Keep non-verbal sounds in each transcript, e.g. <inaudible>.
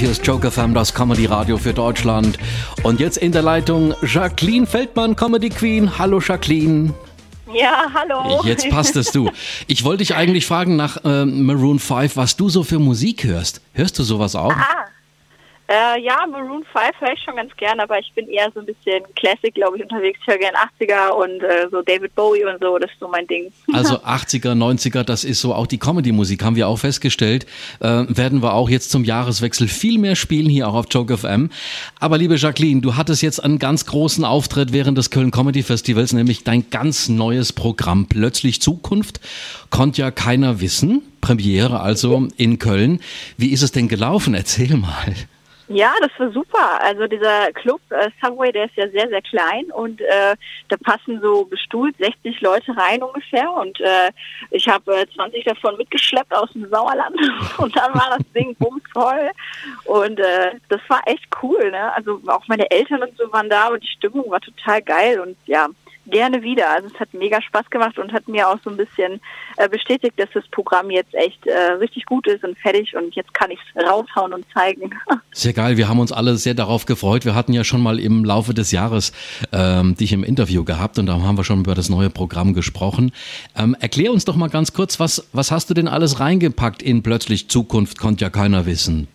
Hier ist Joker Fam, das Comedy Radio für Deutschland. Und jetzt in der Leitung Jacqueline Feldmann, Comedy Queen. Hallo Jacqueline. Ja, hallo. Jetzt passt es du. Ich wollte dich eigentlich fragen nach äh, Maroon 5, was du so für Musik hörst. Hörst du sowas auch? Ah, äh, ja, Maroon 5 höre ich schon ganz gern, aber ich bin eher so ein bisschen Classic, glaube ich, unterwegs. Ich höre gern 80er und äh, so David Bowie und so, das ist so mein Ding. <laughs> Also 80er, 90er, das ist so auch die Comedy-Musik, haben wir auch festgestellt. Äh, werden wir auch jetzt zum Jahreswechsel viel mehr spielen hier auch auf Joke FM. Aber liebe Jacqueline, du hattest jetzt einen ganz großen Auftritt während des Köln Comedy Festivals, nämlich dein ganz neues Programm Plötzlich Zukunft. Konnte ja keiner wissen. Premiere also in Köln. Wie ist es denn gelaufen? Erzähl mal. Ja, das war super. Also dieser Club äh, Subway, der ist ja sehr, sehr klein und äh, da passen so bestuhlt 60 Leute rein ungefähr und äh, ich habe äh, 20 davon mitgeschleppt aus dem Sauerland <laughs> und dann war das Ding bumsvoll und äh, das war echt cool. Ne? Also auch meine Eltern und so waren da und die Stimmung war total geil und ja, gerne wieder. Also es hat mega Spaß gemacht und hat mir auch so ein bisschen äh, bestätigt, dass das Programm jetzt echt äh, richtig gut ist und fertig und jetzt kann ich es raushauen und zeigen. <laughs> Sehr geil, wir haben uns alle sehr darauf gefreut. Wir hatten ja schon mal im Laufe des Jahres ähm, dich im Interview gehabt und da haben wir schon über das neue Programm gesprochen. Ähm, erklär uns doch mal ganz kurz, was, was hast du denn alles reingepackt in Plötzlich Zukunft, konnte ja keiner wissen.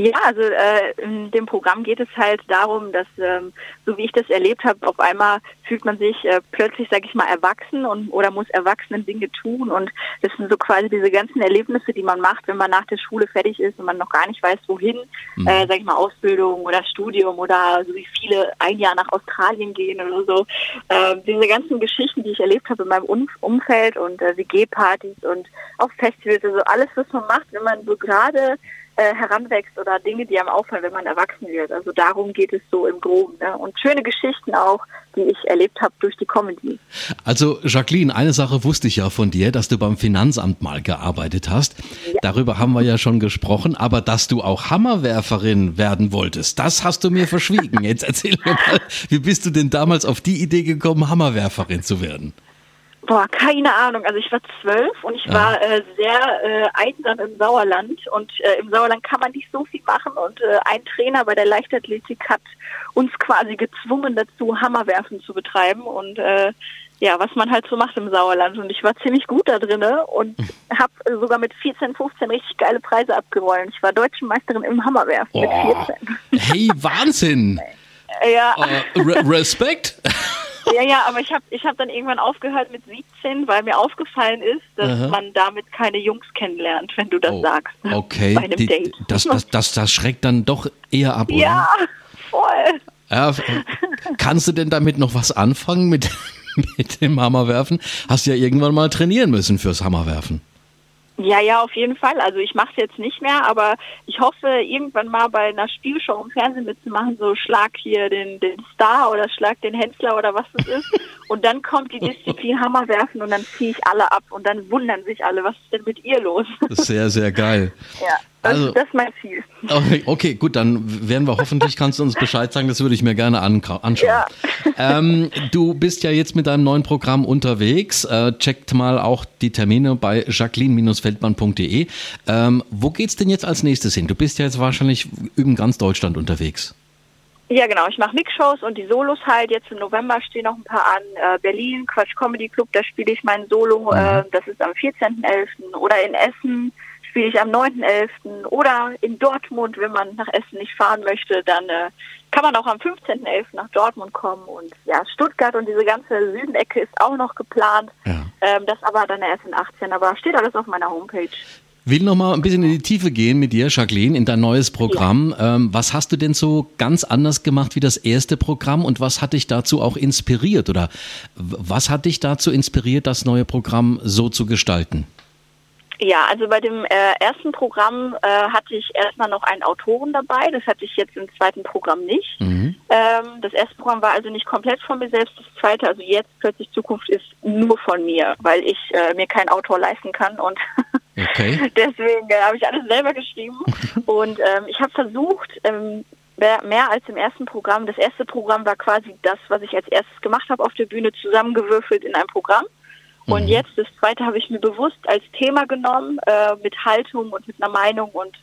Ja, also äh, in dem Programm geht es halt darum, dass, ähm, so wie ich das erlebt habe, auf einmal fühlt man sich äh, plötzlich, sag ich mal, erwachsen und oder muss erwachsenen Dinge tun und das sind so quasi diese ganzen Erlebnisse, die man macht, wenn man nach der Schule fertig ist und man noch gar nicht weiß, wohin, mhm. äh, sag ich mal, Ausbildung oder Studium oder so wie viele ein Jahr nach Australien gehen oder so. Äh, diese ganzen Geschichten, die ich erlebt habe in meinem um Umfeld und äh, WG-Partys und auch Festivals, also alles, was man macht, wenn man so gerade äh, heranwächst oder Dinge, die einem auffallen, wenn man erwachsen wird. Also darum geht es so im Groben. Ne? Und schöne Geschichten auch, die ich erlebt habe durch die Comedy. Also Jacqueline, eine Sache wusste ich ja von dir, dass du beim Finanzamt mal gearbeitet hast. Ja. Darüber haben wir ja schon gesprochen, aber dass du auch Hammerwerferin werden wolltest, das hast du mir verschwiegen. Jetzt erzähl mir mal, wie bist du denn damals auf die Idee gekommen, Hammerwerferin zu werden? Boah, keine Ahnung. Also ich war zwölf und ich war äh, sehr äh, einsam im Sauerland und äh, im Sauerland kann man nicht so viel machen und äh, ein Trainer bei der Leichtathletik hat uns quasi gezwungen dazu, Hammerwerfen zu betreiben und äh, ja, was man halt so macht im Sauerland und ich war ziemlich gut da drinne und habe sogar mit 14, 15 richtig geile Preise abgerollt. Ich war deutsche Meisterin im Hammerwerfen oh. mit 14. Hey, Wahnsinn! <laughs> ja. Re Respekt! <laughs> Ja, ja, aber ich habe ich hab dann irgendwann aufgehört mit 17, weil mir aufgefallen ist, dass Aha. man damit keine Jungs kennenlernt, wenn du das oh, sagst. Okay, bei einem Die, Date. Das, das, das, das schreckt dann doch eher ab, oder? Ja, voll. Ja, kannst du denn damit noch was anfangen mit, <laughs> mit dem Hammerwerfen? Hast du ja irgendwann mal trainieren müssen fürs Hammerwerfen. Ja, ja, auf jeden Fall. Also ich mache es jetzt nicht mehr, aber ich hoffe, irgendwann mal bei einer Spielshow im Fernsehen mitzumachen, so schlag hier den, den Star oder schlag den Händler oder was das ist. <laughs> Und dann kommt die Disziplin <laughs> Hammer werfen und dann ziehe ich alle ab und dann wundern sich alle, was ist denn mit ihr los? Sehr, sehr geil. <laughs> Ja. Das, also, das ist mein Ziel. Okay, okay, gut, dann werden wir hoffentlich, kannst du uns Bescheid sagen, das würde ich mir gerne anschauen. Ja. <laughs> Ähm, du bist ja jetzt mit deinem neuen Programm unterwegs. Äh, checkt mal auch die Termine bei jacqueline-feldmann.de. Ähm, wo geht's denn jetzt als nächstes hin? Du bist ja jetzt wahrscheinlich in ganz Deutschland unterwegs. Ja, genau. Ich mache Mix-Shows und die Solos halt. Jetzt im November stehen noch ein paar an. Äh, Berlin, Quatsch Comedy Club, da spiele ich mein Solo. Mhm. Äh, das ist am 14.11. Oder in Essen spiele ich am 9.11. oder in Dortmund, wenn man nach Essen nicht fahren möchte, dann äh, kann man auch am 15.11. nach Dortmund kommen und ja, Stuttgart und diese ganze Südenecke ist auch noch geplant. Ja. Ähm, das aber dann erst in 18, aber steht alles auf meiner Homepage. Will noch mal ein bisschen in die Tiefe gehen mit dir, Jacqueline, in dein neues Programm. Ja. Ähm, was hast du denn so ganz anders gemacht wie das erste Programm und was hat dich dazu auch inspiriert oder was hat dich dazu inspiriert, das neue Programm so zu gestalten? Ja, also bei dem äh, ersten Programm äh, hatte ich erstmal noch einen Autoren dabei. Das hatte ich jetzt im zweiten Programm nicht. Mhm. Ähm, das erste Programm war also nicht komplett von mir selbst. Das zweite, also jetzt plötzlich Zukunft ist nur von mir, weil ich äh, mir keinen Autor leisten kann und <laughs> okay. <laughs> deswegen äh, habe ich alles selber geschrieben. <laughs> und ähm, ich habe versucht, ähm, mehr, mehr als im ersten Programm. Das erste Programm war quasi das, was ich als erstes gemacht habe auf der Bühne, zusammengewürfelt in einem Programm. Und mhm. jetzt, das zweite habe ich mir bewusst als Thema genommen, äh, mit Haltung und mit einer Meinung und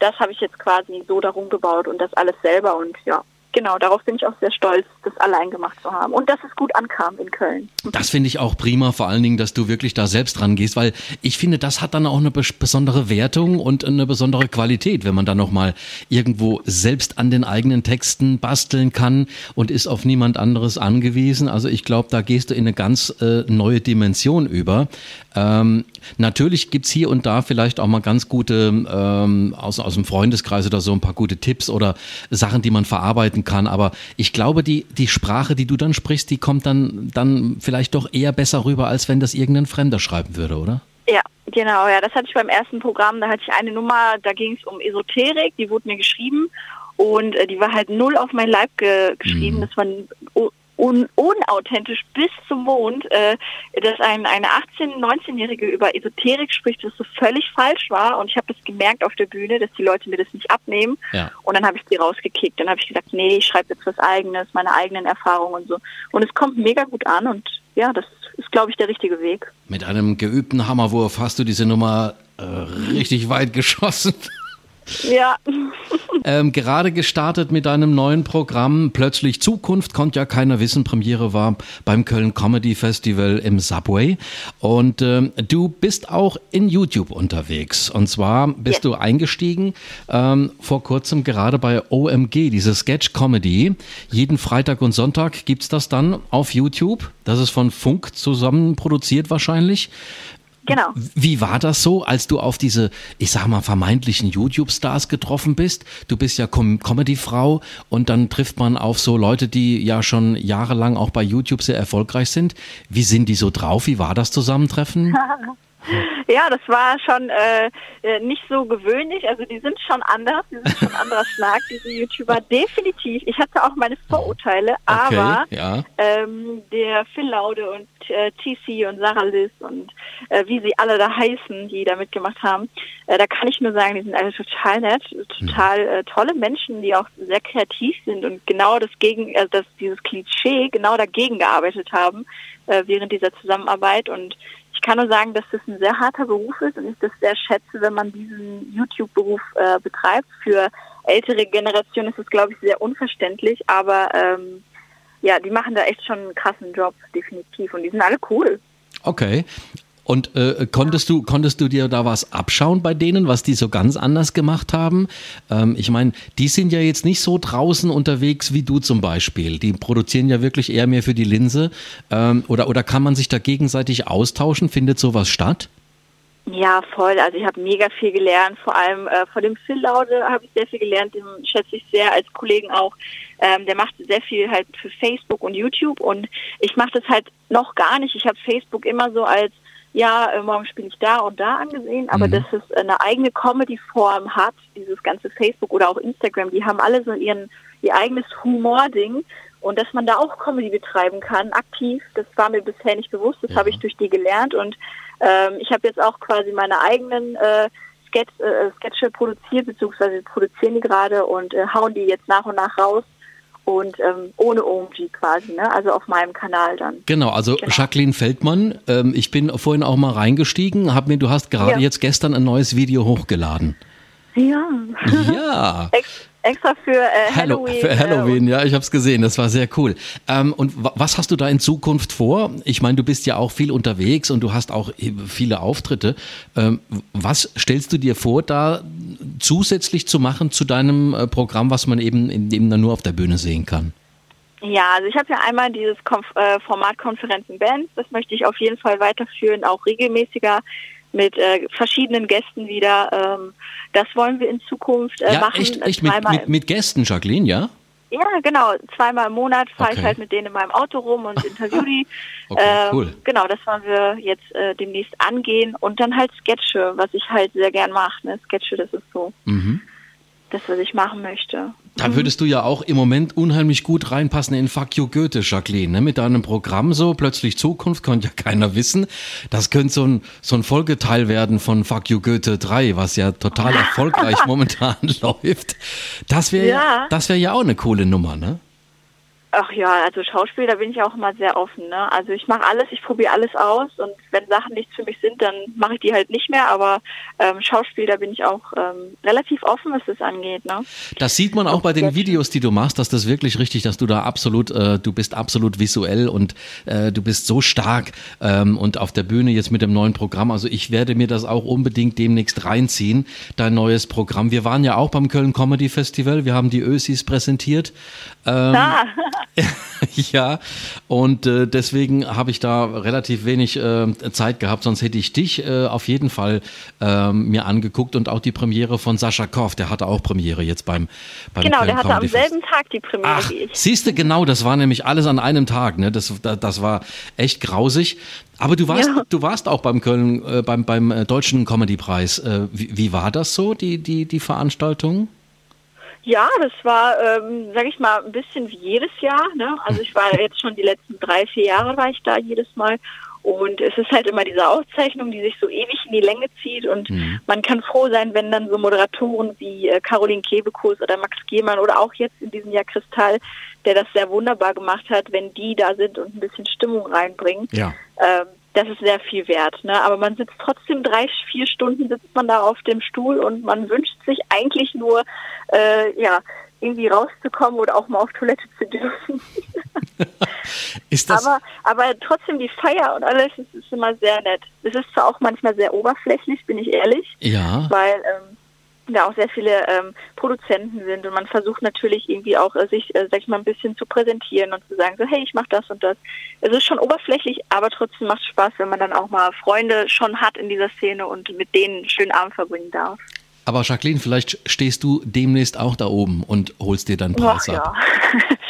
das habe ich jetzt quasi so darum gebaut und das alles selber und ja, genau, darauf bin ich auch sehr stolz, das allein gemacht zu haben und dass es gut ankam in Köln. Das finde ich auch prima, vor allen Dingen, dass du wirklich da selbst rangehst, weil ich finde, das hat dann auch eine besondere Wertung und eine besondere Qualität, wenn man dann nochmal irgendwo selbst an den eigenen Texten basteln kann und ist auf niemand anderes angewiesen. Also ich glaube, da gehst du in eine ganz äh, neue Dimension über. Ähm, natürlich gibt's hier und da vielleicht auch mal ganz gute, ähm, aus, aus dem Freundeskreis oder so ein paar gute Tipps oder Sachen, die man verarbeiten kann. Aber ich glaube, die, die Sprache, die du dann sprichst, die kommt dann, dann vielleicht doch eher besser rüber, als wenn das irgendein Fremder schreiben würde, oder? Ja, genau, ja, das hatte ich beim ersten Programm, da hatte ich eine Nummer, da ging es um Esoterik, die wurde mir geschrieben und äh, die war halt null auf mein Leib ge geschrieben. Mhm. Das war un unauthentisch bis zum Mond, äh, dass ein, eine 18-, 19-Jährige über Esoterik spricht, was so völlig falsch war. Und ich habe das gemerkt auf der Bühne, dass die Leute mir das nicht abnehmen. Ja. Und dann habe ich die rausgekickt. Dann habe ich gesagt, nee, ich schreibe jetzt was Eigenes, meine eigenen Erfahrungen und so. Und es kommt mega gut an und ja, das ist, glaube ich, der richtige Weg. Mit einem geübten Hammerwurf hast du diese Nummer äh, richtig weit geschossen. Ja. <laughs> ähm, gerade gestartet mit deinem neuen Programm Plötzlich Zukunft, konnte ja keiner wissen. Premiere war beim Köln Comedy Festival im Subway. Und ähm, du bist auch in YouTube unterwegs. Und zwar bist yes. du eingestiegen ähm, vor kurzem gerade bei OMG, diese Sketch Comedy. Jeden Freitag und Sonntag gibt es das dann auf YouTube. Das ist von Funk zusammen produziert wahrscheinlich. Genau. Wie war das so, als du auf diese, ich sag mal, vermeintlichen YouTube-Stars getroffen bist? Du bist ja Com Comedy-Frau und dann trifft man auf so Leute, die ja schon jahrelang auch bei YouTube sehr erfolgreich sind. Wie sind die so drauf? Wie war das Zusammentreffen? <laughs> Ja, das war schon äh, äh, nicht so gewöhnlich. Also die sind schon anders, die sind schon anderer Schlag, diese YouTuber. Definitiv. Ich hatte auch meine Vorurteile, okay, aber ja. ähm, der Phil Laude und äh, TC und Sarah Liz und äh, wie sie alle da heißen, die da mitgemacht haben, äh, da kann ich nur sagen, die sind alle total nett, total äh, tolle Menschen, die auch sehr kreativ sind und genau das gegen, äh, das dieses Klischee genau dagegen gearbeitet haben äh, während dieser Zusammenarbeit und ich kann nur sagen, dass das ein sehr harter Beruf ist und ich das sehr schätze, wenn man diesen YouTube-Beruf äh, betreibt. Für ältere Generationen ist es, glaube ich, sehr unverständlich, aber ähm, ja, die machen da echt schon einen krassen Job, definitiv. Und die sind alle cool. Okay. Und äh, konntest du konntest du dir da was abschauen bei denen, was die so ganz anders gemacht haben? Ähm, ich meine, die sind ja jetzt nicht so draußen unterwegs wie du zum Beispiel. Die produzieren ja wirklich eher mehr für die Linse. Ähm, oder oder kann man sich da gegenseitig austauschen? Findet sowas statt? Ja, voll. Also ich habe mega viel gelernt. Vor allem äh, von dem Phil Laude habe ich sehr viel gelernt. Den schätze ich sehr als Kollegen auch. Ähm, der macht sehr viel halt für Facebook und YouTube und ich mache das halt noch gar nicht. Ich habe Facebook immer so als ja, äh, morgen spiele ich da und da angesehen, aber mhm. dass es eine eigene Comedy-Form hat, dieses ganze Facebook oder auch Instagram, die haben alle so ihren, ihr eigenes Humor-Ding. Und dass man da auch Comedy betreiben kann, aktiv, das war mir bisher nicht bewusst, das ja. habe ich durch die gelernt. Und ähm, ich habe jetzt auch quasi meine eigenen äh, Sketch, äh, Sketche produziert, beziehungsweise produzieren die gerade und äh, hauen die jetzt nach und nach raus und ähm, ohne OMG quasi, ne? also auf meinem Kanal dann. Genau, also genau. Jacqueline Feldmann, ähm, ich bin vorhin auch mal reingestiegen, hab mir, du hast gerade ja. jetzt gestern ein neues Video hochgeladen. Ja. Ja. <laughs> Extra für äh, Halloween. Für Halloween, ja, ich habe es gesehen, das war sehr cool. Ähm, und was hast du da in Zukunft vor? Ich meine, du bist ja auch viel unterwegs und du hast auch viele Auftritte. Ähm, was stellst du dir vor, da zusätzlich zu machen zu deinem äh, Programm, was man eben, eben dann nur auf der Bühne sehen kann? Ja, also ich habe ja einmal dieses Konf äh, Format Konferenzen Bands, das möchte ich auf jeden Fall weiterführen, auch regelmäßiger mit äh, verschiedenen Gästen wieder. Ähm, das wollen wir in Zukunft äh, ja, machen. Echt, echt mit, mit, mit, Gästen, Jacqueline, ja? Ja, genau. Zweimal im Monat fahre okay. ich halt mit denen in meinem Auto rum und <laughs> interview die. okay, ähm, cool. Genau, das wollen wir jetzt äh, demnächst angehen. Und dann halt Sketche, was ich halt sehr gern mache. Ne? Sketche, das ist so. Mhm das, was ich machen möchte. Da mhm. würdest du ja auch im Moment unheimlich gut reinpassen in Fuck You Goethe, Jacqueline, ne? mit deinem Programm so, plötzlich Zukunft, könnte ja keiner wissen. Das könnte so ein, so ein Folgeteil werden von Fuck You Goethe 3, was ja total erfolgreich <laughs> momentan <laughs> läuft. Das wäre ja. das wäre ja auch eine coole Nummer, ne? Ach ja, also Schauspiel, da bin ich auch immer sehr offen. Ne? Also ich mache alles, ich probiere alles aus und wenn Sachen nichts für mich sind, dann mache ich die halt nicht mehr. Aber ähm, Schauspiel, da bin ich auch ähm, relativ offen, was das angeht. Ne? Das sieht man auch bei den Videos, die du machst, dass das wirklich richtig, dass du da absolut, äh, du bist absolut visuell und äh, du bist so stark ähm, und auf der Bühne jetzt mit dem neuen Programm. Also ich werde mir das auch unbedingt demnächst reinziehen, dein neues Programm. Wir waren ja auch beim Köln Comedy Festival, wir haben die Ösis präsentiert. Ähm, ah. <laughs> ja, und äh, deswegen habe ich da relativ wenig äh, Zeit gehabt, sonst hätte ich dich äh, auf jeden Fall ähm, mir angeguckt und auch die Premiere von Sascha Koff, der hatte auch Premiere jetzt beim, beim Genau, Köln der hatte Comedy am selben Tag die Premiere Ach, wie ich. siehst du, genau, das war nämlich alles an einem Tag, ne? Das, das, das war echt grausig. Aber du warst, Ja. du warst auch beim Köln, äh, beim, beim äh, Deutschen Comedy-Preis. Äh, wie, wie war das so, die, die, die Veranstaltung? Ja, das war, ähm, sag ich mal, ein bisschen wie jedes Jahr. Ne? Also ich war jetzt schon die letzten drei, vier Jahre war ich da jedes Mal. Und es ist halt immer diese Auszeichnung, die sich so ewig in die Länge zieht. Und man kann froh sein, wenn dann so Moderatoren wie äh, Caroline Kebekus oder Max Gehmann oder auch jetzt in diesem Jahr Kristall, der das sehr wunderbar gemacht hat, wenn die da sind und ein bisschen Stimmung reinbringen. Ja. Ähm, das ist sehr viel wert. Ne? Aber man sitzt trotzdem drei, vier Stunden sitzt man da auf dem Stuhl und man wünscht sich eigentlich nur, äh, ja, irgendwie rauszukommen oder auch mal auf Toilette zu dürfen. <laughs> Ist das, aber, aber trotzdem die Feier und alles, es ist immer sehr nett. Es ist zwar auch manchmal sehr oberflächlich, bin ich ehrlich, ja. weil ähm, da auch sehr viele ähm, Produzenten sind und man versucht natürlich irgendwie auch äh, sich, äh, sag ich mal, ein bisschen zu präsentieren und zu sagen, so hey, ich mache das und das. Es ist schon oberflächlich, aber trotzdem macht es Spaß, wenn man dann auch mal Freunde schon hat in dieser Szene und mit denen einen schönen Abend verbringen darf. Aber Jacqueline, vielleicht stehst du demnächst auch da oben und holst dir Ach Preis ja. ab. <laughs>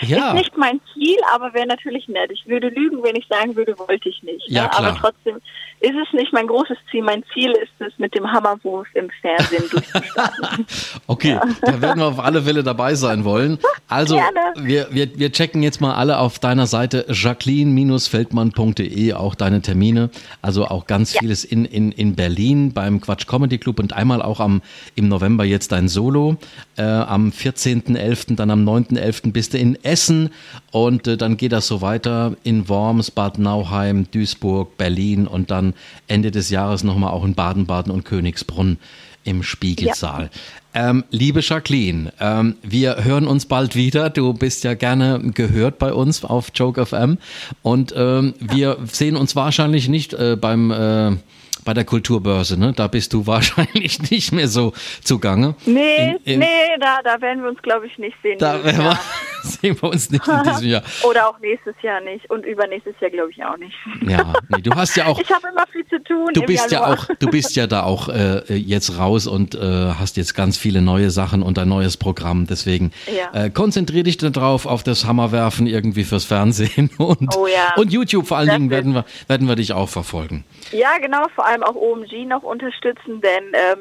Ja. Ist nicht mein Ziel, aber wäre natürlich nett. Ich würde lügen, wenn ich sagen würde, wollte ich nicht. Ja, ne? klar. Aber trotzdem ist es nicht mein großes Ziel. Mein Ziel ist es, mit dem Hammerwurf im Fernsehen durchzustarten. <laughs> Okay, da werden wir auf alle Fälle dabei sein wollen. Also, wir, wir, wir checken jetzt mal alle auf deiner Seite jacqueline-feldmann.de auch deine Termine. Also auch ganz Ja. vieles in, in, in Berlin beim Quatsch Comedy Club und einmal auch am, im November jetzt dein Solo. Äh, am 14.11., dann am 9.11. bist du in Essen und äh, dann geht das so weiter in Worms, Bad Nauheim, Duisburg, Berlin und dann Ende des Jahres nochmal auch in Baden-Baden und Königsbrunn im Spiegelsaal. Ähm, liebe Jacqueline, ähm, wir hören uns bald wieder. Du bist ja gerne gehört bei uns auf Joke FM und ähm, wir sehen uns wahrscheinlich nicht äh, beim äh, bei der Kulturbörse, ne? Da bist du <laughs> wahrscheinlich nicht mehr so zugange. nee, In- in- nee, da, da werden wir uns, glaube ich, nicht sehen. Da werden wir, <laughs> Sehen wir uns nicht in diesem Jahr. <laughs> Oder auch nächstes Jahr nicht. Und übernächstes Jahr, glaube ich, auch nicht. Ja, nee, du hast ja auch <laughs> Ich habe immer viel zu tun. Du bist ja Januar. auch, du bist ja da auch äh, jetzt raus und äh, hast jetzt ganz viele neue Sachen und ein neues Programm. Deswegen Ja. äh, konzentrier dich darauf auf das Hammerwerfen irgendwie fürs Fernsehen <laughs> und, Oh ja. und YouTube vor allen Das Dingen werden wir, werden wir dich auch verfolgen. Ja, genau, vor allem auch OMG noch unterstützen, denn ähm,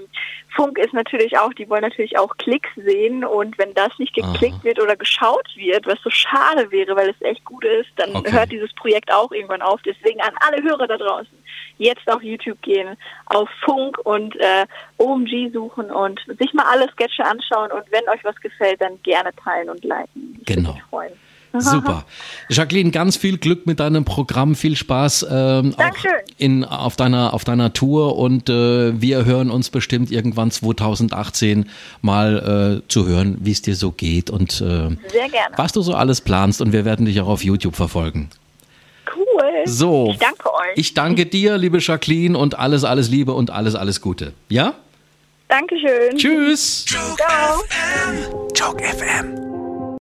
Funk ist natürlich auch, die wollen natürlich auch Klicks sehen und wenn das nicht geklickt Aha. wird oder geschaut wird, was so schade wäre, weil es echt gut ist, dann Okay. hört dieses Projekt auch irgendwann auf. Deswegen an alle Hörer da draußen, jetzt auf YouTube gehen, auf Funk und äh, OMG suchen und sich mal alle Sketche anschauen und wenn euch was gefällt, dann gerne teilen und liken. Ich würde Genau. mich freuen. <laughs> Super. Jacqueline, ganz viel Glück mit deinem Programm, viel Spaß ähm, auch in, auf, deiner, auf deiner Tour und äh, wir hören uns bestimmt irgendwann 2018 mal äh, zu hören, wie es dir so geht und äh, Sehr gerne. was du so alles planst und wir werden dich auch auf YouTube verfolgen. Cool. So. Ich danke euch. Ich danke dir, liebe Jacqueline, und alles, alles Liebe und alles, alles Gute. Ja? Dankeschön. Tschüss. Ciao. Joke FM.